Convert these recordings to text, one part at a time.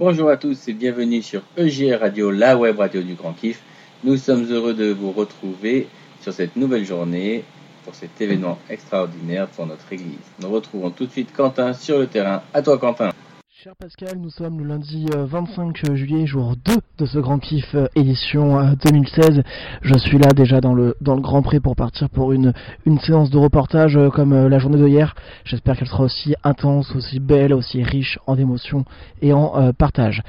Bonjour à tous et bienvenue sur EGR Radio, la web radio du Grand Kiff. Nous sommes heureux de vous retrouver sur cette nouvelle journée pour cet événement extraordinaire pour notre église. Nous retrouvons tout de suite Quentin sur le terrain. À toi Quentin. Cher Pascal, nous sommes le lundi 25 euh, juillet, jour 2 de ce Grand Kiff euh, édition 2016. Euh, Je suis là déjà dans le, dans le Grand Prix pour partir pour une, une séance de reportage comme la journée de hier. J'espère qu'elle sera aussi intense, aussi belle, aussi riche en émotions et en partage.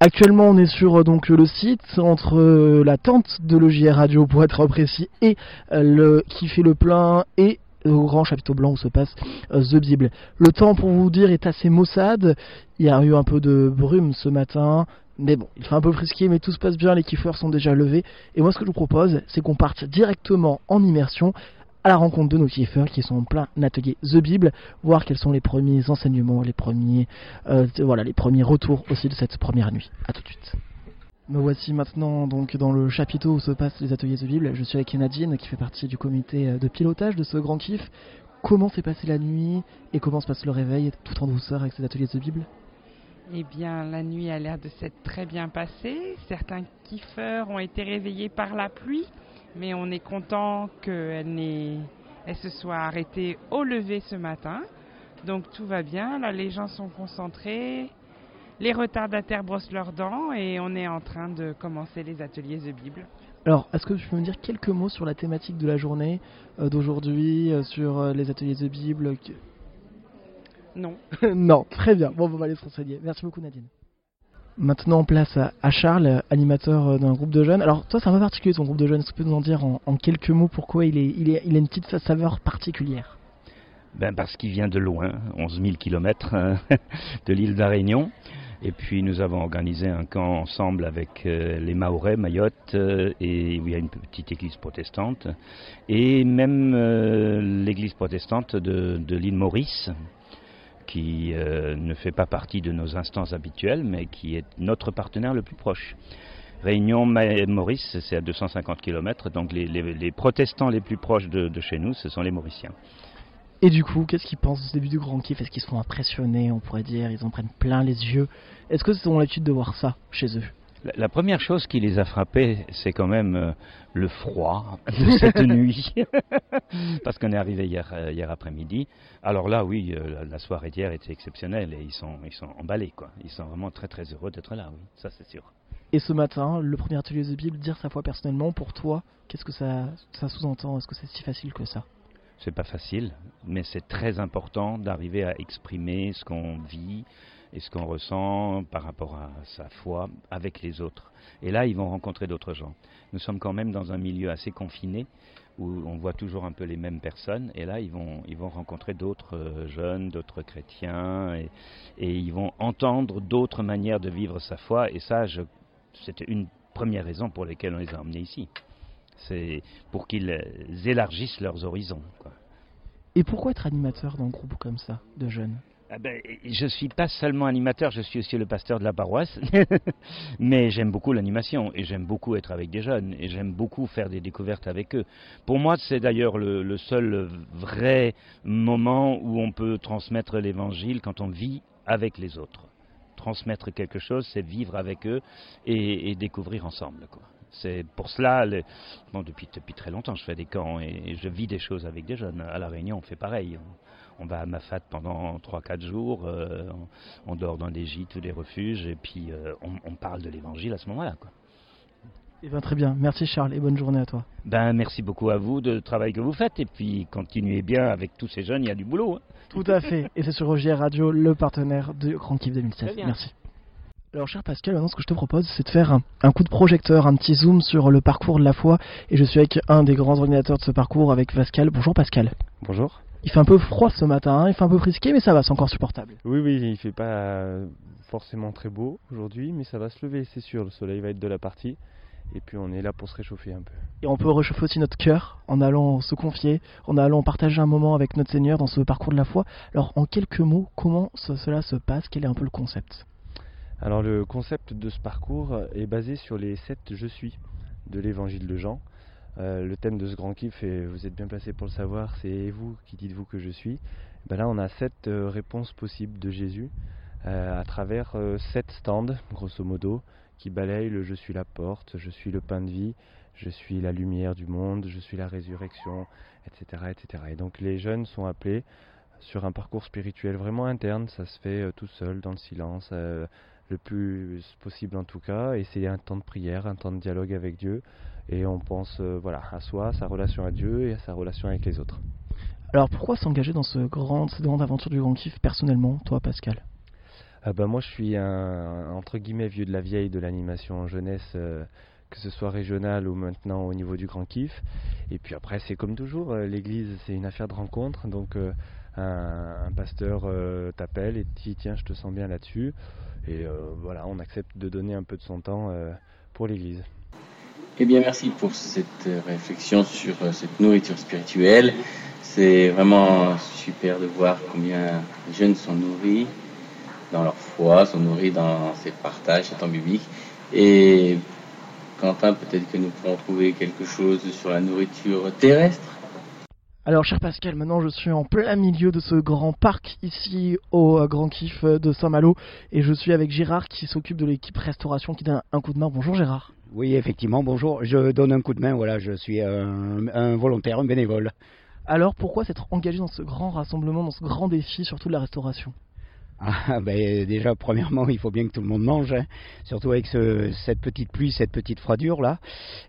Actuellement, on est sur donc le site entre la tente de l'OJR Radio pour être précis et le qui le plein et grand chapiteau blanc où se passe euh, The Bible. Le temps, pour vous dire, est assez maussade. Il y a eu un peu de brume ce matin. Mais bon, il fait un peu frisqué, mais tout se passe bien, les kiffeurs sont déjà levés. Et moi, ce que je vous propose, c'est qu'on parte directement en immersion à la rencontre de nos kiffeurs qui sont en plein atelier The Bible, voir quels sont les premiers enseignements, les premiers, euh, voilà, les premiers retours aussi de cette première nuit. À tout de suite. Me voici maintenant donc dans le chapiteau où se passent les ateliers de Bible. Je suis avec Nadine qui fait partie du comité euh, de pilotage de ce grand kiff. Comment s'est passée la nuit et comment se passe le réveil tout en douceur avec ces ateliers de Bible? Eh bien, la nuit a l'air de s'être très bien passée. Certains kiffeurs ont été réveillés par la pluie, mais on est content qu'elle elle se soit arrêtée au lever ce matin. Donc tout va bien, là les gens sont concentrés, les retardataires brossent leurs dents et on est en train de commencer les ateliers de Bible. Alors, est-ce que tu peux me dire quelques mots sur la thématique de la journée euh, d'aujourd'hui, euh, sur euh, les ateliers de Bible Non. non, très bien. Bon, on va aller se renseigner. Merci beaucoup, Nadine. Maintenant, place à, Charles, animateur d'un groupe de jeunes. Alors, toi, c'est un peu particulier ton groupe de jeunes. Est-ce que tu peux nous en dire en, en quelques mots pourquoi il, est, il, est, il a une petite saveur particulière? Ben Parce qu'il vient de loin, 11 000 km de l'île de la Réunion. Et puis nous avons organisé un camp ensemble avec euh, les Maorais, Mayotte, euh, et où il y a une petite église protestante, et même euh, l'église protestante de, l'île Maurice, qui ne fait pas partie de nos instances habituelles, mais qui est notre partenaire le plus proche. Réunion Maurice, c'est à 250 km, donc les, protestants les plus proches de chez nous, ce sont les Mauriciens. Et du coup, qu'est-ce qu'ils pensent du début du Grand Kiff? Est-ce qu'ils sont impressionnés, on pourrait dire? Ils en prennent plein les yeux. Est-ce que c'est ont l'habitude de voir ça chez eux? La, première chose qui les a frappés, c'est quand même euh, le froid de cette nuit, parce qu'on est arrivé hier, euh, hier après-midi. Alors là, oui, euh, la, soirée d'hier était exceptionnelle et ils sont, ils sont emballés, quoi. Ils sont vraiment très très heureux d'être là, oui, ça c'est sûr. Et ce matin, le premier atelier de Bible, dire sa foi personnellement, pour toi, qu'est-ce que ça, ça sous-entend? Est-ce que c'est si facile que ça? C'est pas facile, mais c'est très important d'arriver à exprimer ce qu'on vit et ce qu'on ressent par rapport à sa foi avec les autres. Et là, ils vont rencontrer d'autres gens. Nous sommes quand même dans un milieu assez confiné où on voit toujours un peu les mêmes personnes. Et là, ils vont, ils vont rencontrer d'autres euh, jeunes, d'autres chrétiens, et, et, ils vont entendre d'autres manières de vivre sa foi. Et ça, c'était une première raison pour laquelle on les a emmenés ici. C'est pour qu'ils élargissent leurs horizons. Quoi. Et pourquoi être animateur dans un groupe comme ça, de jeunes? Ah ben, je suis pas seulement animateur, je suis aussi le pasteur de la paroisse, mais j'aime beaucoup l'animation et j'aime beaucoup être avec des jeunes et j'aime beaucoup faire des découvertes avec eux. Pour moi, c'est d'ailleurs le, le, seul vrai moment où on peut transmettre l'évangile quand on vit avec les autres. Transmettre quelque chose, c'est vivre avec eux et, et découvrir ensemble. Quoi. C'est pour cela, bon, depuis, depuis très longtemps, je fais des camps et, je vis des choses avec des jeunes. À La Réunion, on fait pareil. On, va à Mafat pendant 3-4 jours, euh, on, dort dans des gîtes ou des refuges, et puis euh, on, parle de l'évangile à ce moment-là. Quoi. Eh bien, très bien. Merci Charles et bonne journée à toi. Ben, merci beaucoup à vous de travail que vous faites et puis continuez bien avec tous ces jeunes, il y a du boulot. Hein. Tout à fait. Et c'est sur Roger Radio, le partenaire de Grand Kiff 2016. Merci. Alors cher Pascal, maintenant ce que je te propose c'est de faire un, coup de projecteur, un petit zoom sur le parcours de la foi et je suis avec un des grands ordinateurs de ce parcours avec Pascal. Bonjour Pascal. Bonjour. Il fait un peu froid ce matin, hein. il fait un peu frisqué mais ça va, c'est encore supportable. Oui oui, il fait pas forcément très beau aujourd'hui mais ça va se lever c'est sûr, le soleil va être de la partie et puis on est là pour se réchauffer un peu. Et on peut réchauffer aussi notre cœur en allant se confier, en allant partager un moment avec notre Seigneur dans ce parcours de la foi. Alors en quelques mots, comment cela se passe? Quel est un peu le concept? Alors le concept de ce parcours est basé sur les sept je suis de l'évangile de Jean. Euh, le thème de ce grand kiff, et vous êtes bien placé pour le savoir, c'est vous qui dites-vous que je suis? Ben là on a sept euh, réponses possibles de Jésus à travers sept stands, grosso modo, qui balayent le Je suis la porte, Je suis le pain de vie, Je suis la lumière du monde, Je suis la résurrection, etc. etc. Et donc les jeunes sont appelés sur un parcours spirituel vraiment interne, ça se fait tout seul, dans le silence, le plus possible en tout cas, et c'est un temps de prière, un temps de dialogue avec Dieu, et on pense voilà, à soi, à sa relation à Dieu et à sa relation avec les autres. Alors pourquoi s'engager dans ce grand, cette grande aventure du Grand Kiff personnellement, toi Pascal? Bah moi je suis un entre guillemets vieux de la vieille de l'animation en jeunesse, euh, que ce soit régional ou maintenant au niveau du Grand Kiff. Et puis après c'est comme toujours, euh, l'église c'est une affaire de rencontre, donc euh, un, pasteur t'appelle et dit tiens je te sens bien là-dessus. Et voilà, on accepte de donner un peu de son temps pour l'église. Eh bien merci pour cette réflexion sur cette nourriture spirituelle. C'est vraiment super de voir combien les jeunes sont nourris dans leur foi, sont nourris dans ces partages, ces temps bibliques. Et Quentin, peut-être que nous pourrons trouver quelque chose sur la nourriture terrestre. Alors, cher Pascal, maintenant je suis en plein milieu de ce grand parc ici au euh, Grand Kiff de Saint-Malo et je suis avec Gérard qui s'occupe de l'équipe restauration qui donne un coup de main. Bonjour Gérard. Oui, effectivement, bonjour. Je donne un coup de main, voilà, je suis un volontaire, un bénévole. Alors pourquoi s'être engagé dans ce grand rassemblement, dans ce grand défi, surtout de la restauration? Ah, ben, déjà, premièrement, il faut bien que tout le monde mange, hein. surtout avec cette petite pluie, cette petite froidure là.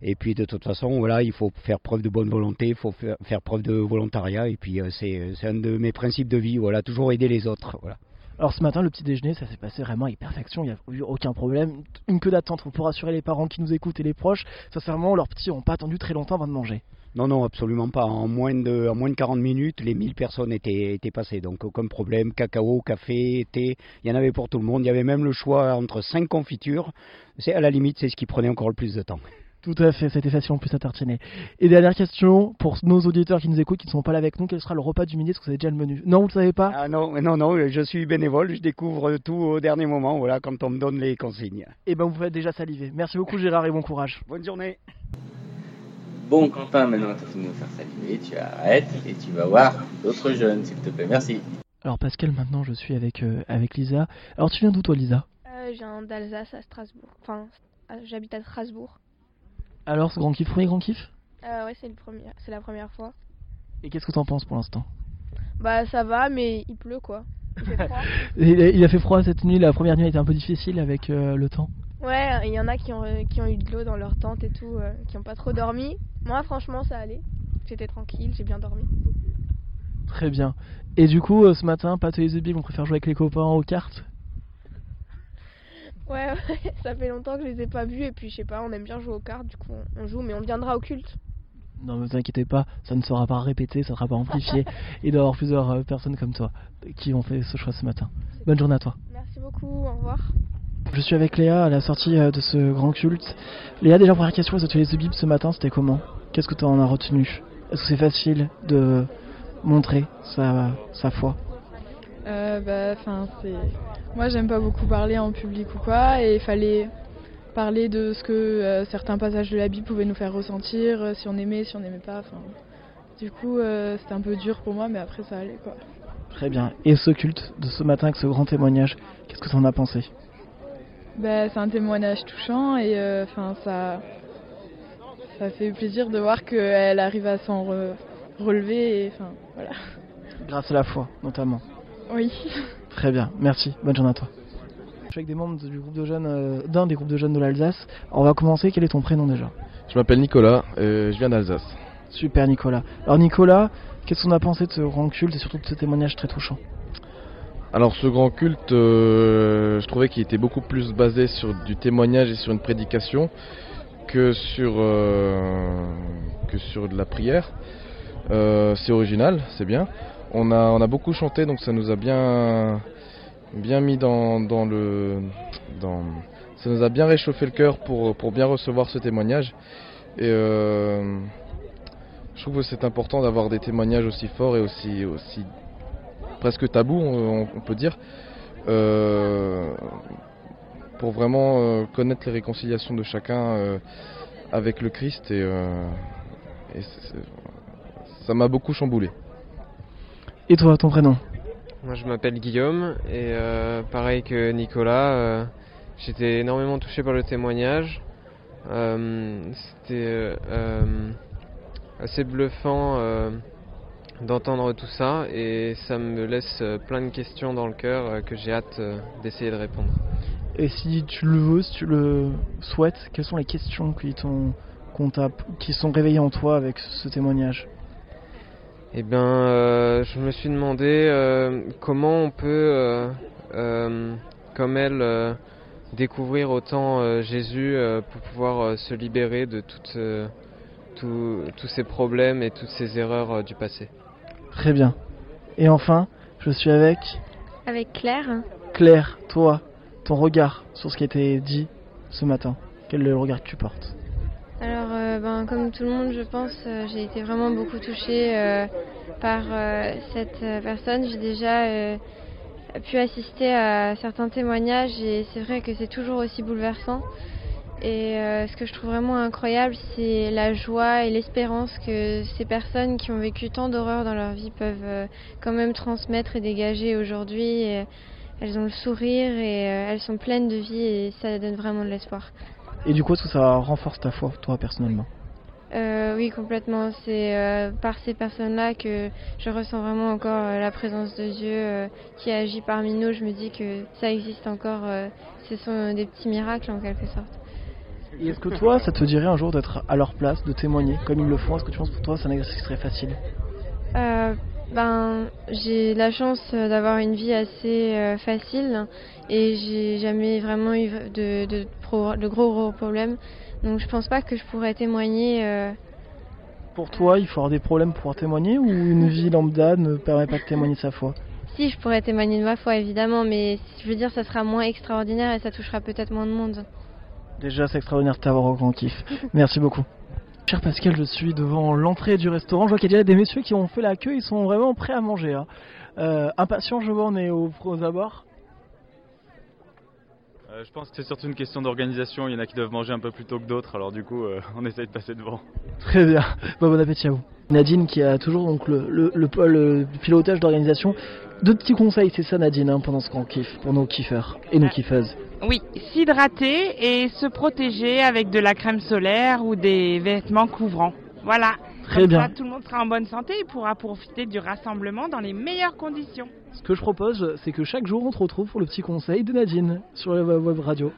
Et puis, de toute façon, voilà, il faut faire preuve de bonne volonté, il faut faire, preuve de volontariat. Et puis, euh, c'est un de mes principes de vie, voilà, toujours aider les autres. Voilà. Alors ce matin, le petit déjeuner, ça s'est passé vraiment à perfection, il n'y a eu aucun problème. Une queue d'attente pour rassurer les parents qui nous écoutent et les proches. Sincèrement, leurs petits n'ont pas attendu très longtemps avant de manger. Non, non, absolument pas. En moins de, en moins de 40 minutes, les 1000 personnes étaient, étaient passées. Donc aucun problème. Cacao, café, thé, il y en avait pour tout le monde. Il y avait même le choix entre 5 confitures. C'est à la limite, c'est ce qui prenait encore le plus de temps. Tout à fait, c'était facile en plus à tartiner. Et dernière question, pour nos auditeurs qui nous écoutent, qui ne sont pas là avec nous, quel sera le repas du midi? Est-ce que vous avez déjà le menu? Non, vous ne le savez pas? Ah non, non, non, je suis bénévole, je découvre tout au dernier moment, voilà, quand on me donne les consignes. Eh ben, vous faites déjà saliver. Merci beaucoup Gérard et bon courage. Bonne journée. Bon, Quentin, maintenant tu as fini de nous faire saliver, tu arrêtes et tu vas voir d'autres jeunes, s'il te plaît. Merci. Alors, Pascal, maintenant je suis avec, euh, avec Lisa. Alors, tu viens d'où, toi, Lisa? Euh, Je viens d'Alsace à Strasbourg. Enfin, j'habite à Strasbourg. Alors, ce grand kiff, premier grand kiff? Euh, Ouais, c'est la première fois. Et qu'est-ce que tu en penses pour l'instant? Bah, ça va, mais il pleut quoi. Il fait froid. il a fait froid cette nuit, la première nuit a été un peu difficile avec euh, le temps. Ouais, il y en a qui ont, qui ont eu de l'eau dans leur tente et tout, qui n'ont pas trop dormi. Moi, franchement, ça allait. J'étais tranquille, j'ai bien dormi. Très bien. Et du coup, euh, ce matin, Pat et Zubi, on préfère jouer avec les copains aux cartes? Ouais, ça fait longtemps que je les ai pas vus et puis je sais pas, on aime bien jouer aux cartes, du coup on joue, mais on viendra au culte. Non, mais vous inquiétez pas, ça ne sera pas répété, ça ne sera pas amplifié. Il doit y avoir plusieurs euh, personnes comme toi qui ont fait ce choix ce matin. Bonne journée à toi. Merci beaucoup, au revoir. Je suis avec Léa à la sortie euh, de ce grand culte. Léa, déjà première question, les ateliers de Bible ce matin, c'était comment? Qu'est-ce que tu en as retenu? Est-ce que c'est facile de montrer sa, sa foi? Euh, bah, c'est... Moi, j'aime pas beaucoup parler en public ou quoi, et il fallait parler de ce que euh, certains passages de la Bible pouvaient nous faire ressentir, euh, si on aimait, si on n'aimait pas. Du coup, c'était un peu dur pour moi, mais après, ça allait. quoi. Très bien. Et ce culte de ce matin avec ce grand témoignage, qu'est-ce que tu en as pensé? Bah, c'est un témoignage touchant et euh, enfin ça, ça fait plaisir de voir qu'elle arrive à s'en relever et enfin voilà. Grâce à la foi notamment. Oui. Très bien, merci. Bonne journée à toi. Je suis avec des membres du groupe de jeunes, euh, d'un des groupes de jeunes de l'Alsace. On va commencer. Quel est ton prénom déjà? Je m'appelle Nicolas. et je viens d'Alsace. Super Nicolas. Alors Nicolas, qu'est-ce qu'on a pensé de ce grand culte et surtout de ce témoignage très touchant? Alors ce grand culte, euh, je trouvais qu'il était beaucoup plus basé sur du témoignage et sur une prédication que sur, euh, que sur de la prière. Euh, c'est original, c'est bien. On a, on a beaucoup chanté, donc ça nous a bien, bien mis dans, le... Dans, ça nous a bien réchauffé le cœur pour, pour bien recevoir ce témoignage. Et je trouve que c'est important d'avoir des témoignages aussi forts et aussi, aussi presque tabou, on, peut dire, euh, pour vraiment euh, connaître les réconciliations de chacun euh, avec le Christ et, ça m'a beaucoup chamboulé. Et toi, ton prénom? Moi je m'appelle Guillaume et euh, pareil que Nicolas, euh, j'étais énormément touché par le témoignage. Euh, C'était euh, assez bluffant euh, d'entendre tout ça et ça me laisse euh, plein de questions dans le cœur euh, que j'ai hâte euh, d'essayer de répondre. Et si tu le veux, si tu le souhaites, quelles sont les questions qui, t'ont- sont réveillées en toi avec ce témoignage? Eh bien, euh, je me suis demandé euh, comment on peut, euh, comme elle, découvrir autant Jésus pour pouvoir se libérer de toutes, tous- ces problèmes et toutes ces erreurs du passé. Très bien. Et enfin, je suis avec Avec Claire, Claire, toi, ton regard sur ce qui a été dit ce matin. Quel est le regard que tu portes Alors, euh, ben, comme tout le monde, je pense, euh, j'ai été vraiment beaucoup touchée euh, par cette personne. J'ai déjà pu assister à certains témoignages et c'est vrai que c'est toujours aussi bouleversant. Et euh, ce que je trouve vraiment incroyable, c'est la joie et l'espérance que ces personnes qui ont vécu tant d'horreurs dans leur vie peuvent euh, quand même transmettre et dégager aujourd'hui. Et elles ont le sourire et euh, elles sont pleines de vie et ça donne vraiment de l'espoir. Et du coup, est-ce que ça renforce ta foi, toi, personnellement? Euh, oui, complètement. C'est euh, par ces personnes-là que je ressens vraiment encore euh, la présence de Dieu euh, qui agit parmi nous. Je me dis que ça existe encore. euh, ce sont des petits miracles en quelque sorte. Et est-ce que toi, ça te dirait un jour d'être à leur place, de témoigner comme ils le font? Est-ce que tu penses pour toi, c'est un exercice serait facile? Euh, ben, j'ai la chance euh, d'avoir une vie assez euh, facile et j'ai jamais vraiment eu de, de, pro- de gros gros problèmes. Donc je pense pas que je pourrais témoigner. euh, Pour toi, il faut avoir des problèmes pour pouvoir témoigner ou une vie lambda ne permet pas de témoigner de sa foi? Si, je pourrais témoigner de ma foi, évidemment, mais je veux dire, ça sera moins extraordinaire et ça touchera peut-être moins de monde. Déjà, c'est extraordinaire de t'avoir au grand kiff. Merci beaucoup. Cher Pascal, je suis devant l'entrée du restaurant. Je vois qu'il y a déjà des messieurs qui ont fait la queue. Ils sont vraiment prêts à manger. Hein. Euh, impatients, je vois, on est aux, aux abords. Euh, je pense que c'est surtout une question d'organisation. Il y en a qui doivent manger un peu plus tôt que d'autres, alors du coup, euh, on essaye de passer devant. Très bien. Bon, bon appétit à vous. Nadine qui a toujours donc le, le, le, le pilotage d'organisation. Deux petits conseils, c'est ça Nadine, hein, pendant ce grand kiff, pour nos kiffeurs et nos kiffeuses. Oui, s'hydrater et se protéger avec de la crème solaire ou des vêtements couvrants. Voilà. Très Comme bien. ça, tout le monde sera en bonne santé et pourra profiter du rassemblement dans les meilleures conditions. Ce que je propose, c'est que chaque jour on te retrouve pour le petit conseil de Nadine sur la web radio.